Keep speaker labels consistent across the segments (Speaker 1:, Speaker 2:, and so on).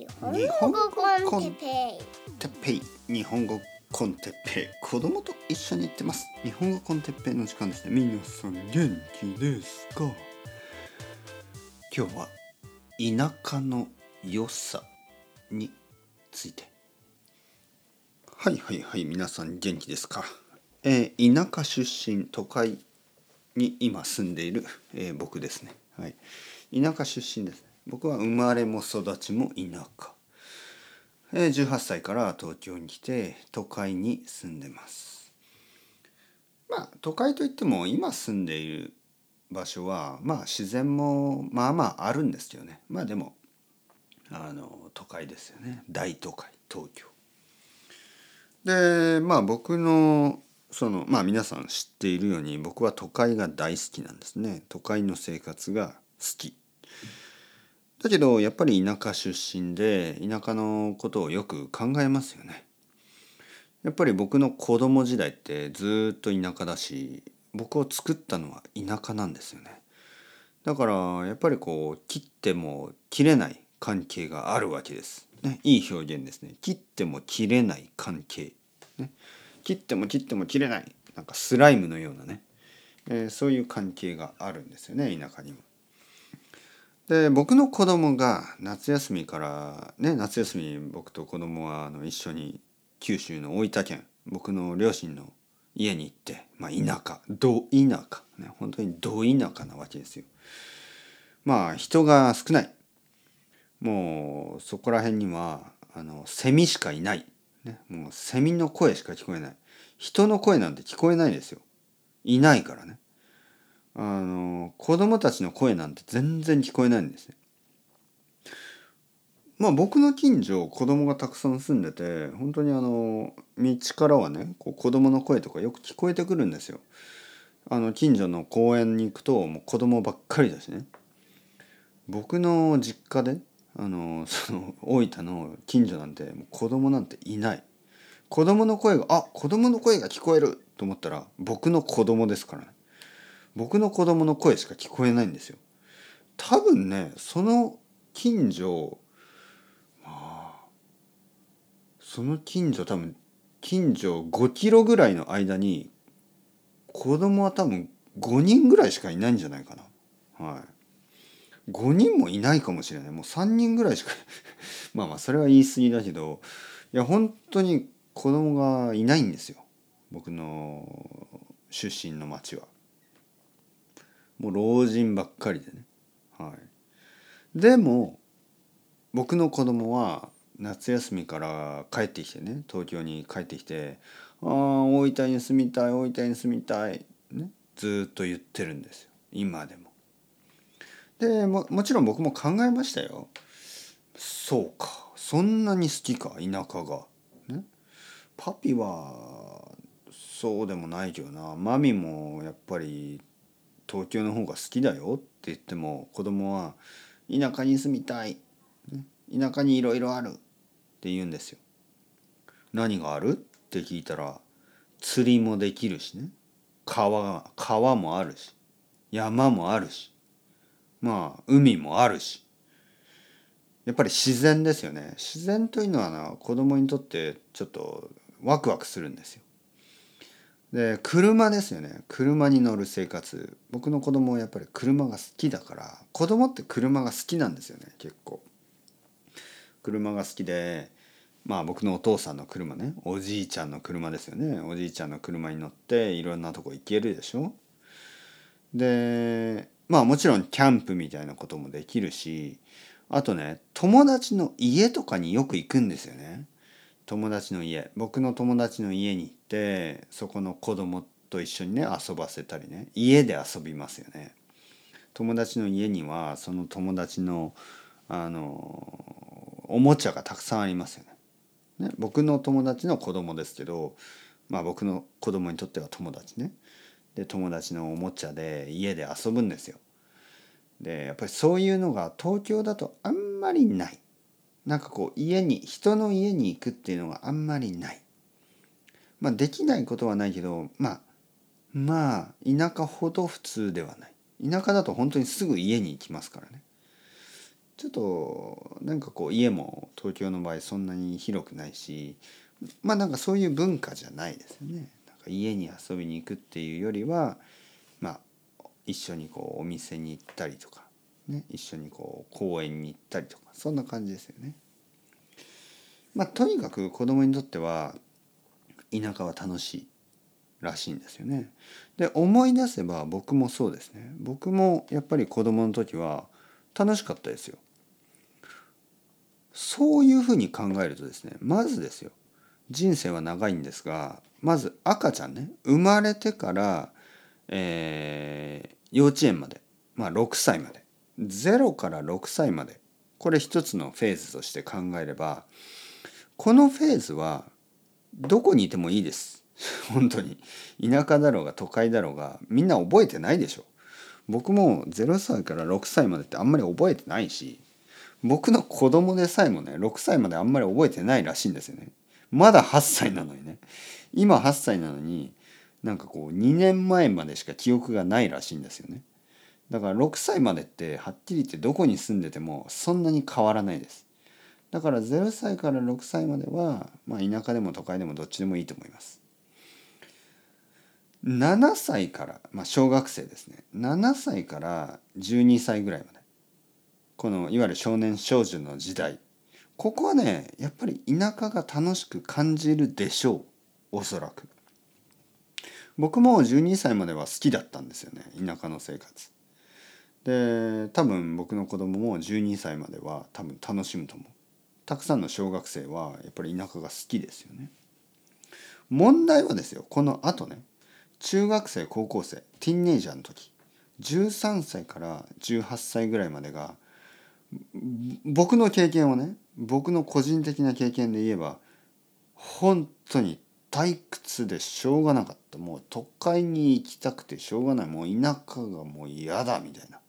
Speaker 1: 日本語コンテペ
Speaker 2: てっぺい日本語コンテッペイ。子供と一緒に行ってます。日本語コンテペイの時間ですね。皆さん元気ですか？今日は田舎の良さについて。はいはいはい皆さん元気ですか、えー田舎出身都会に今住んでいる、えー僕ですね。はい。田舎出身ですね。僕は生まれも育ちも田舎。えー18歳から東京に来て都会に住んでます。まあ都会といっても今住んでいる場所はまあ自然もまあまああるんですよね。まあでもあの都会ですよね。大都会東京。でまあ僕のそのまあ皆さん知っているように僕は都会が大好きなんですね。都会の生活が好き。だけどやっぱり田舎出身で田舎のことをよく考えますよね。やっぱり僕の子供時代ってずっと田舎だし僕を作ったのは田舎なんですよね。だからやっぱりこう切っても切れない関係があるわけです。ね、いい表現ですね。切っても切れない関係。ね、切っても切っても切れないなんかスライムのようなね、えーそういう関係があるんですよね田舎にも。で僕の子供が夏休みからね夏休み僕と子供はあの一緒に九州の大分県僕の両親の家に行って、まあ、田舎ど田舎ね本当にど田舎なわけですよ。まあ人が少ないもうそこら辺にはあのセミしかいない、ね、もうセミの声しか聞こえない人の声なんて聞こえないですよいないからね。あの子供たちの声なんて全然聞こえないんですね。まあ僕の近所子供がたくさん住んでて本当にあの道からはねこう子供の声とかよく聞こえてくるんですよ。あの近所の公園に行くともう子供ばっかりだしね。僕の実家であのその大分の近所なんてもう子供なんていない。子供の声があ子供の声が聞こえると思ったら僕の子供ですからね。僕の子供の声しか聞こえないんですよ。多分ねその近所まあその近所多分近所5キロぐらいの間に子供は多分5人ぐらいしかいないんじゃないかな。はい。5人もいないかもしれない。もう3人ぐらいしか まあまあそれは言い過ぎだけどいや本当に子供がいないんですよ。僕の出身の町は。もう老人ばっかりでね。はい。でも僕の子供は夏休みから帰ってきてね東京に帰ってきて「ああ大分に住みたい大分に住みたい」ねずっと言ってるんですよ今でも。でももちろん僕も考えましたよ。そうかそんなに好きか田舎が。ね、パピはそうでもないけどなマミもやっぱり東京の方が好きだよって言っても子供は田舎に住みたい、田舎にいろいろあるって言うんですよ。何がある？って聞いたら釣りもできるしね。川が川もあるし。山もあるし。まあ海もあるし。やっぱり自然ですよね。自然というのはな子供にとってちょっとワクワクするんですよ。で車ですよね。車に乗る生活。僕の子供はやっぱり車が好きだから子供って車が好きなんですよね結構。車が好きでまあ僕のお父さんの車ねおじいちゃんの車ですよね。おじいちゃんの車に乗っていろんなとこ行けるでしょ。でまあもちろんキャンプみたいなこともできるしあとね友達の家とかによく行くんですよね。友達の家僕の友達の家に行ってそこの子供と一緒にね遊ばせたりね家で遊びますよね。友達の家にはその友達のあのおもちゃがたくさんありますよね。ね僕の友達の子供ですけどまあ僕の子供にとっては友達ね。で友達のおもちゃで家で遊ぶんですよ。でやっぱりそういうのが東京だとあんまりない。なんかこう家に人の家に行くっていうのがあんまりない。まあできないことはないけどまあまあ田舎ほど普通ではない。田舎だと本当にすぐ家に行きますからね。ちょっとなんかこう家も東京の場合そんなに広くないしまあなんかそういう文化じゃないですよね。なんか家に遊びに行くっていうよりはまあ一緒にこうお店に行ったりとか、ね、一緒にこう公園に行ったりとかそんな感じですよね。まあとにかく子供にとっては田舎は楽しいらしいんですよね。で思い出せば僕もそうですね。僕もやっぱり子供の時は楽しかったですよ。そういうふうに考えるとですねまずですよ人生は長いんですがまず赤ちゃんね生まれてから、えー幼稚園までまあ6歳まで0から6歳まで。これ一つのフェーズとして考えればこのフェーズはどこにいてもいいです。本当に。田舎だろうが都会だろうがみんな覚えてないでしょ。僕も0歳から6歳までってあんまり覚えてないし僕の子供でさえもね6歳まであんまり覚えてないらしいんですよね。まだ8歳なのにね。今8歳なのになんかこう2年前までしか記憶がないらしいんですよね。だから6歳までってはっきり言ってどこに住んでてもそんなに変わらないです。だから0歳から6歳までは、まあ、田舎でも都会でもどっちでもいいと思います。7歳から、まあ、小学生ですね。7歳から12歳ぐらいまで。このいわゆる少年少女の時代。ここはねやっぱり田舎が楽しく感じるでしょう。おそらく。僕も12歳までは好きだったんですよね。田舎の生活。で多分僕の子供も12歳までは多分楽しむと思う。たくさんの小学生はやっぱり田舎が好きですよね。問題はですよこの後ね中学生高校生ティンネイジャーの時13歳から18歳ぐらいまでが僕の経験をね僕の個人的な経験で言えば本当に退屈でしょうがなかった。もう都会に行きたくてしょうがない。もう田舎がもう嫌だみたいな。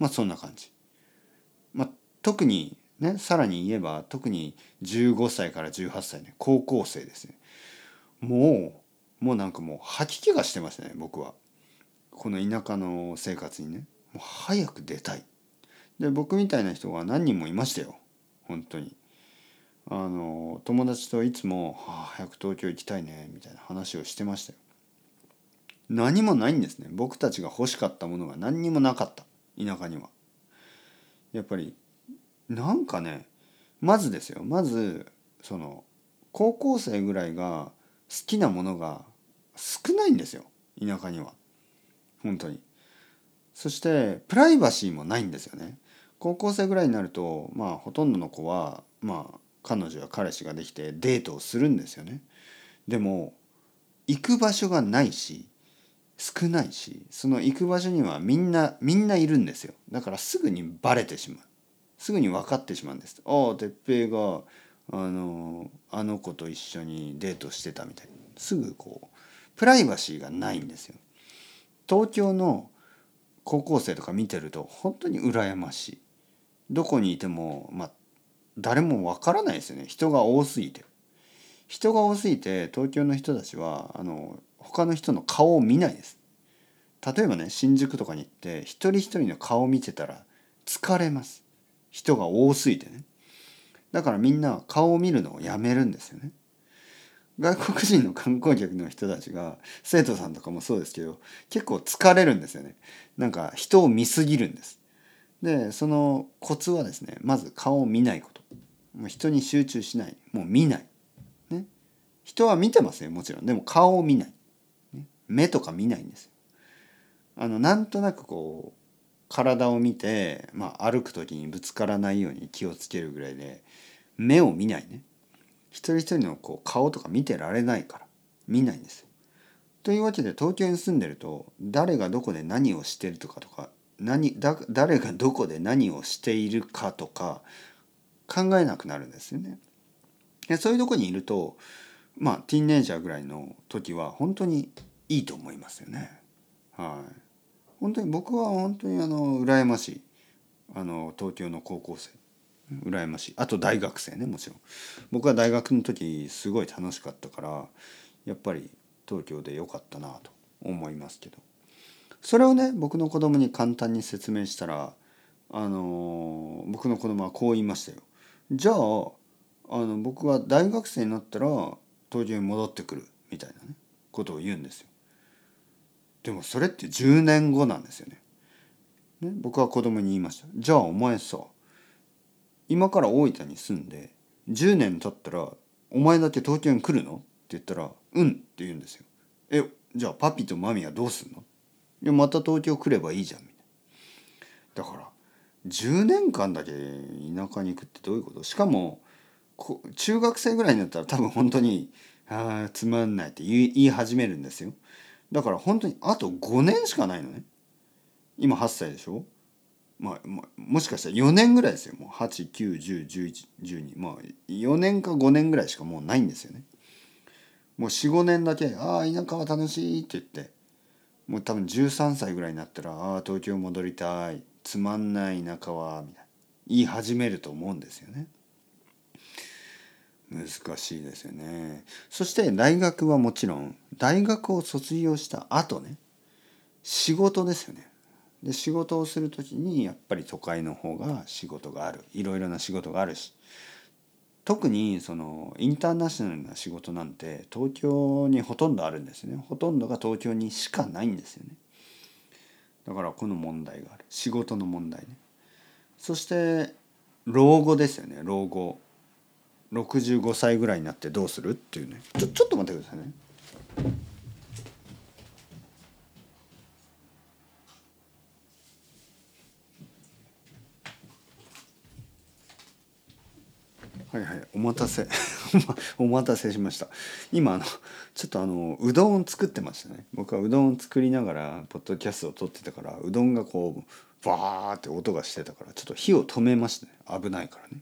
Speaker 2: まあそんな感じ。まあ特にねさらに言えば特に15歳から18歳ね高校生ですね。もうもうなんかもう吐き気がしてましたね僕は。この田舎の生活にね。もう早く出たい。で僕みたいな人が何人もいましたよ。本当に。あの友達といつも、はあ「早く東京行きたいね」みたいな話をしてましたよ。何もないんですね。僕たちが欲しかったものが何にもなかった。田舎には。やっぱりなんかねまずですよ。まずその高校生ぐらいが好きなものが少ないんですよ。田舎には。本当に。そしてプライバシーもないんですよね。高校生ぐらいになるとまあほとんどの子はまあ彼女や彼氏ができてデートをするんですよね。でも行く場所がないし少ないしその行く場所にはみんなみんないるんですよ。だからすぐにバレてしまう。すぐに分かってしまうんです。ああ哲平があのあの子と一緒にデートしてたみたいすぐこうプライバシーがないんですよ。東京の高校生とか見てると本当に羨ましい。どこにいてもまあ誰もわからないですよね。人が多すぎて。人が多すぎて東京の人たちはあの他の人の顔を見ないです。例えばね新宿とかに行って一人一人の顔を見てたら疲れます。人が多すぎてね。だからみんな顔を見るのをやめるんですよね。外国人の観光客の人たちが生徒さんとかもそうですけど結構疲れるんですよね。なんか人を見すぎるんです。でそのコツはですねまず顔を見ないこと。もう人に集中しない。もう見ない、ね、人は見てますよもちろん。でも顔を見ない、目とか見ないんですあのなんとなくこう体を見て、まあ、歩く時にぶつからないように気をつけるぐらいで目を見ないね一人一人のこう顔とか見てられないから見ないんです。というわけで東京に住んでると誰がどこで何をしてるとかとか何だ誰がどこで何をしているかとか考えなくなるんですよね。でそういうとこにいるとまあティーンネイジャーぐらいの時は本当にいいと思いますよね。はい。本当に僕は本当にあの羨ましいあの東京の高校生羨ましいあと大学生ねもちろん僕は大学の時すごい楽しかったからやっぱり東京で良かったなと思いますけどそれをね僕の子供に簡単に説明したらあの僕の子供はこう言いましたよ。じゃああの僕は大学生になったら東京に戻ってくるみたいなねことを言うんですよ。でもそれって10年後なんですよね。ね僕は子供に言いました。じゃあお前さ今から大分に住んで10年経ったらお前だって東京に来るの？って言ったら「うん」って言うんですよ。えじゃあパピとマミはどうすんの？いやまた東京来ればいいじゃんみたいな。だから10年間だけ田舎に行くってどういうこと？しかも中学生ぐらいになったら多分本当に「ああつまんない」って言い始めるんですよ。だから本当にあと5年しかないのね。今8歳でしょ？まあ、まあ、もしかしたら4年ぐらいですよ。もう89101112まあ4年か5年ぐらいしかもうないんですよね。もう45年だけ「ああ田舎は楽しい」って言って。もう多分13歳ぐらいになったら「ああ東京戻りたい。つまんない田舎は」みたいな。言い始めると思うんですよね。難しいですよね。そして大学はもちろん大学を卒業した後ね仕事ですよね。で仕事をする時にやっぱり都会の方が仕事がある。いろいろな仕事があるし。特にそのインターナショナルな仕事なんて東京にほとんどあるんですよね。ほとんどが東京にしかないんですよね。だからこの問題がある。仕事の問題ね。そして老後ですよね。老後。65歳ぐらいになってどうする？っていうね。ちょちょっと待ってくださいね。はいはいお待たせ。お待たせしました。今あのちょっとあのうどんを作ってましたね。僕はうどんを作りながらポッドキャストを撮ってたからうどんがこうバーって音がしてたからちょっと火を止めましたね。危ないからね。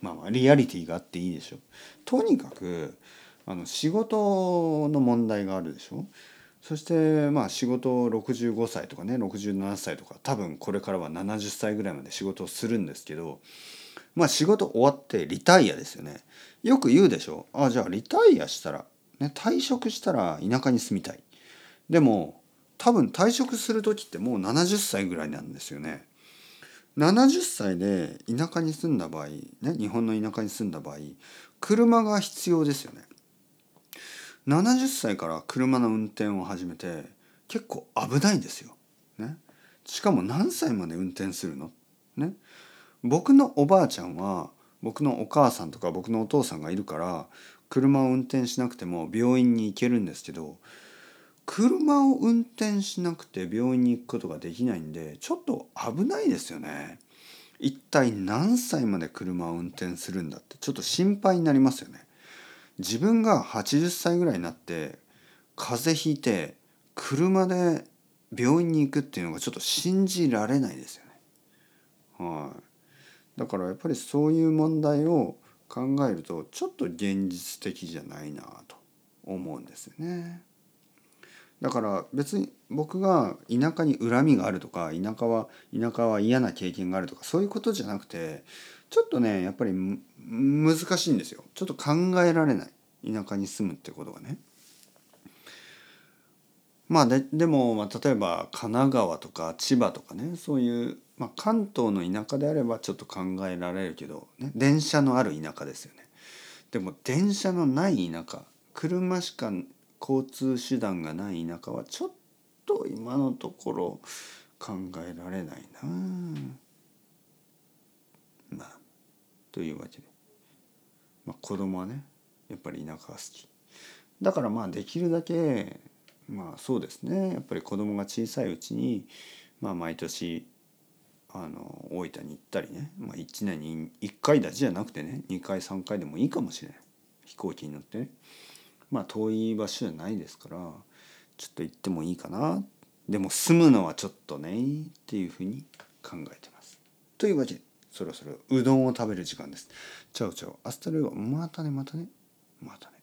Speaker 2: まあリアリティがあっていいでしょとにかくあの仕事の問題があるでしょそしてまあ仕事65歳とかね67歳とか多分これからは70歳ぐらいまで仕事をするんですけどまあ仕事終わってリタイアですよね。よく言うでしょ。あじゃあリタイアしたら、ね、退職したら田舎に住みたい。でも多分退職する時ってもう70歳ぐらいなんですよね。70歳で田舎に住んだ場合、ね、日本の田舎に住んだ場合車が必要ですよね。70歳から車の運転を始めて結構危ないんですよ。ね、しかも何歳まで運転するの？ね僕のおばあちゃんは僕のお母さんとか僕のお父さんがいるから車を運転しなくても病院に行けるんですけど車を運転しなくて病院に行くことができないんでちょっと危ないですよね。一体何歳まで車を運転するんだってちょっと心配になりますよね。自分が80歳ぐらいになって風邪ひいて車で病院に行くっていうのがちょっと信じられないですよね。はい、だからやっぱりそういう問題を考えるとちょっと現実的じゃないなと思うんですよね。だから別に僕が田舎に恨みがあるとか田舎は田舎は嫌な経験があるとかそういうことじゃなくてちょっとねやっぱり難しいんですよちょっと考えられない田舎に住むってことがね。まあででも、まあ、例えば神奈川とか千葉とかねそういうまあ、関東の田舎であればちょっと考えられるけど、ね、電車のある田舎ですよね。でも電車のない田舎車しか交通手段がない田舎はちょっと今のところ考えられないな。まあというわけで、まあ、子供はねやっぱり田舎が好き。だからまあできるだけまあそうですね。やっぱり子供が小さいうちにまあ毎年あの大分に行ったりね、まあ、1年に1回だけじゃなくてね2回3回でもいいかもしれない。飛行機に乗ってね。まあ遠い場所じゃないですからちょっと行ってもいいかなでも住むのはちょっとねっていうふうに考えてます。というわけでそろそろうどんを食べる時間です。 chao chao hasta luego またねまたねまたね。